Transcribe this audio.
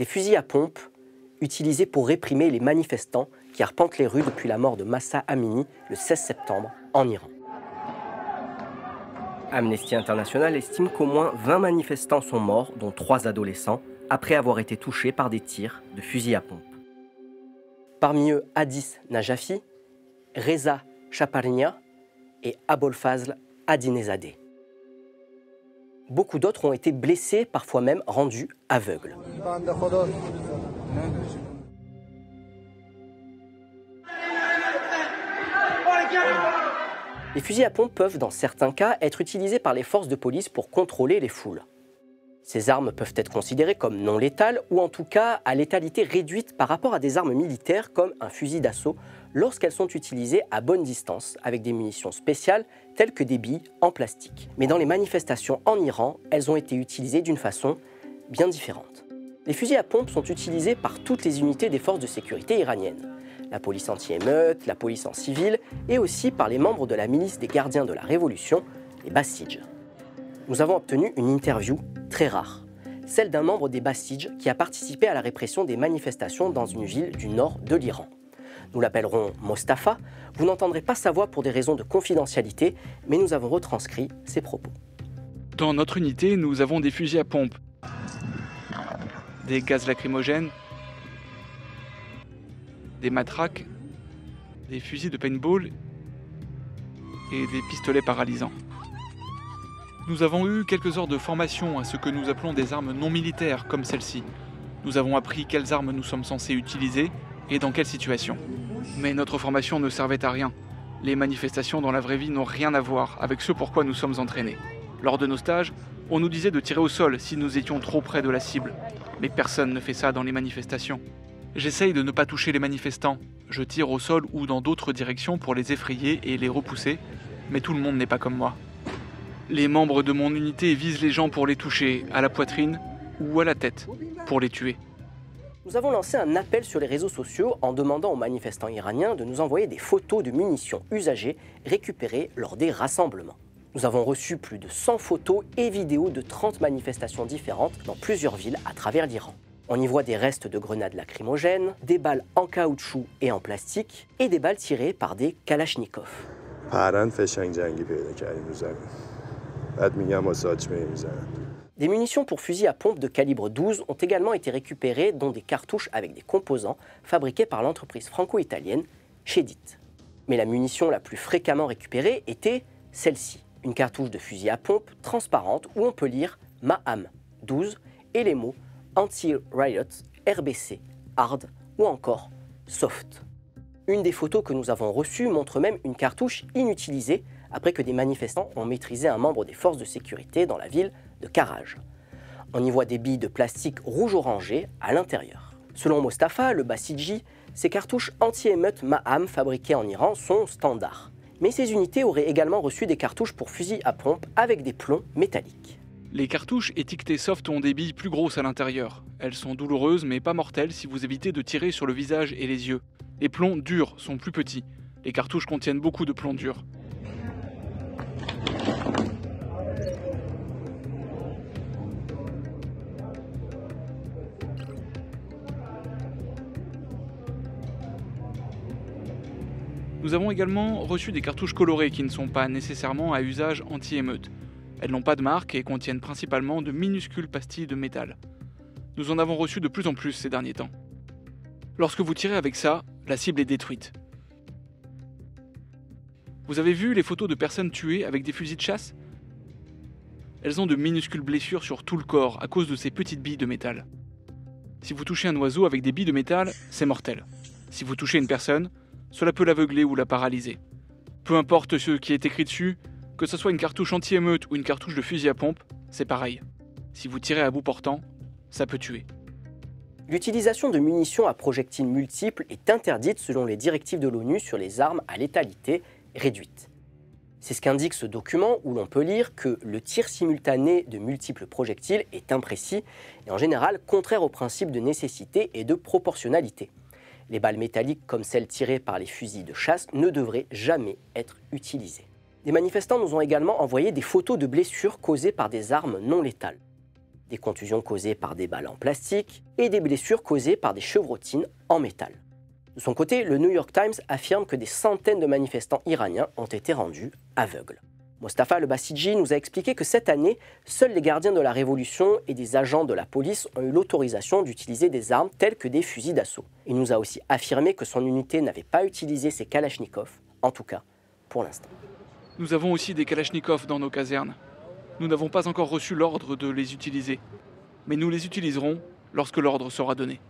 des fusils à pompe utilisés pour réprimer les manifestants qui arpentent les rues depuis la mort de Massa Amini le 16 septembre en Iran. Amnesty International estime qu'au moins 20 manifestants sont morts, dont 3 adolescents, après avoir été touchés par des tirs de fusils à pompe. Parmi eux, Hadis Najafi, Reza Chaparnia et Abolfazl Adinezadeh. Beaucoup d'autres ont été blessés, parfois même rendus aveugles. Les fusils à pompe peuvent, dans certains cas, être utilisés par les forces de police pour contrôler les foules. Ces armes peuvent être considérées comme non létales ou en tout cas à létalité réduite par rapport à des armes militaires comme un fusil d'assaut lorsqu'elles sont utilisées à bonne distance avec des munitions spéciales telles que des billes en plastique. Mais dans les manifestations en Iran, elles ont été utilisées d'une façon bien différente. Les fusils à pompe sont utilisés par toutes les unités des forces de sécurité iraniennes la police anti-émeute, la police en civil, et aussi par les membres de la milice des gardiens de la Révolution, les Basij. Nous avons obtenu une interview très rare, celle d'un membre des Basij qui a participé à la répression des manifestations dans une ville du nord de l'Iran. Nous l'appellerons Mostafa. Vous n'entendrez pas sa voix pour des raisons de confidentialité, mais nous avons retranscrit ses propos. Dans notre unité, nous avons des fusils à pompe, des gaz lacrymogènes, des matraques, des fusils de paintball et des pistolets paralysants. Nous avons eu quelques heures de formation à ce que nous appelons des armes non militaires comme celle-ci. Nous avons appris quelles armes nous sommes censés utiliser et dans quelles situations. Mais notre formation ne servait à rien. Les manifestations dans la vraie vie n'ont rien à voir avec ce pourquoi nous sommes entraînés. Lors de nos stages, on nous disait de tirer au sol si nous étions trop près de la cible. Mais personne ne fait ça dans les manifestations. J'essaye de ne pas toucher les manifestants. Je tire au sol ou dans d'autres directions pour les effrayer et les repousser, mais tout le monde n'est pas comme moi. Les membres de mon unité visent les gens pour les toucher, à la poitrine ou à la tête, pour les tuer. Nous avons lancé un appel sur les réseaux sociaux en demandant aux manifestants iraniens de nous envoyer des photos de munitions usagées récupérées lors des rassemblements. Nous avons reçu plus de 100 photos et vidéos de 30 manifestations différentes dans plusieurs villes à travers l'Iran. On y voit des restes de grenades lacrymogènes, des balles en caoutchouc et en plastique, et des balles tirées par des kalachnikovs. Des munitions pour fusil à pompe de calibre 12 ont également été récupérées, dont des cartouches avec des composants fabriqués par l'entreprise franco-italienne Chedit. Mais la munition la plus fréquemment récupérée était celle-ci, une cartouche de fusil à pompe transparente où on peut lire Maham 12 et les mots Anti-Riot, RBC, Hard ou encore Soft. Une des photos que nous avons reçues montre même une cartouche inutilisée après que des manifestants ont maîtrisé un membre des forces de sécurité dans la ville de Karaj. On y voit des billes de plastique rouge-orangé à l'intérieur. Selon Mostafa, le Basiji, ces cartouches anti-émeute Maham fabriquées en Iran sont standards. Mais ces unités auraient également reçu des cartouches pour fusil à pompe avec des plombs métalliques. Les cartouches étiquetées soft ont des billes plus grosses à l'intérieur. Elles sont douloureuses mais pas mortelles si vous évitez de tirer sur le visage et les yeux. Les plombs durs sont plus petits. Les cartouches contiennent beaucoup de plombs durs. Nous avons également reçu des cartouches colorées qui ne sont pas nécessairement à usage anti-émeute. Elles n'ont pas de marque et contiennent principalement de minuscules pastilles de métal. Nous en avons reçu de plus en plus ces derniers temps. Lorsque vous tirez avec ça, la cible est détruite. Vous avez vu les photos de personnes tuées avec des fusils de chasse? Elles ont de minuscules blessures sur tout le corps à cause de ces petites billes de métal. Si vous touchez un oiseau avec des billes de métal, c'est mortel. Si vous touchez une personne, cela peut l'aveugler ou la paralyser. Peu importe ce qui est écrit dessus, que ce soit une cartouche anti-émeute ou une cartouche de fusil à pompe, c'est pareil. Si vous tirez à bout portant, ça peut tuer. L'utilisation de munitions à projectiles multiples est interdite selon les directives de l'ONU sur les armes à létalité réduite. C'est ce qu'indique ce document où l'on peut lire que le tir simultané de multiples projectiles est imprécis et en général contraire au principe de nécessité et de proportionnalité. Les balles métalliques comme celles tirées par les fusils de chasse ne devraient jamais être utilisées. Des manifestants nous ont également envoyé des photos de blessures causées par des armes non létales. des contusions causées par des balles en plastique et des blessures causées par des chevrotines en métal. De son côté, le New York Times affirme que des centaines de manifestants iraniens ont été rendus aveugles. Mostafa al-Basiji nous a expliqué que cette année, seuls les gardiens de la révolution et des agents de la police ont eu l'autorisation d'utiliser des armes telles que des fusils d'assaut. Il nous a aussi affirmé que son unité n'avait pas utilisé ses kalachnikovs, en tout cas pour l'instant. Nous avons aussi des kalachnikovs dans nos casernes. Nous n'avons pas encore reçu l'ordre de les utiliser, mais nous les utiliserons lorsque l'ordre sera donné.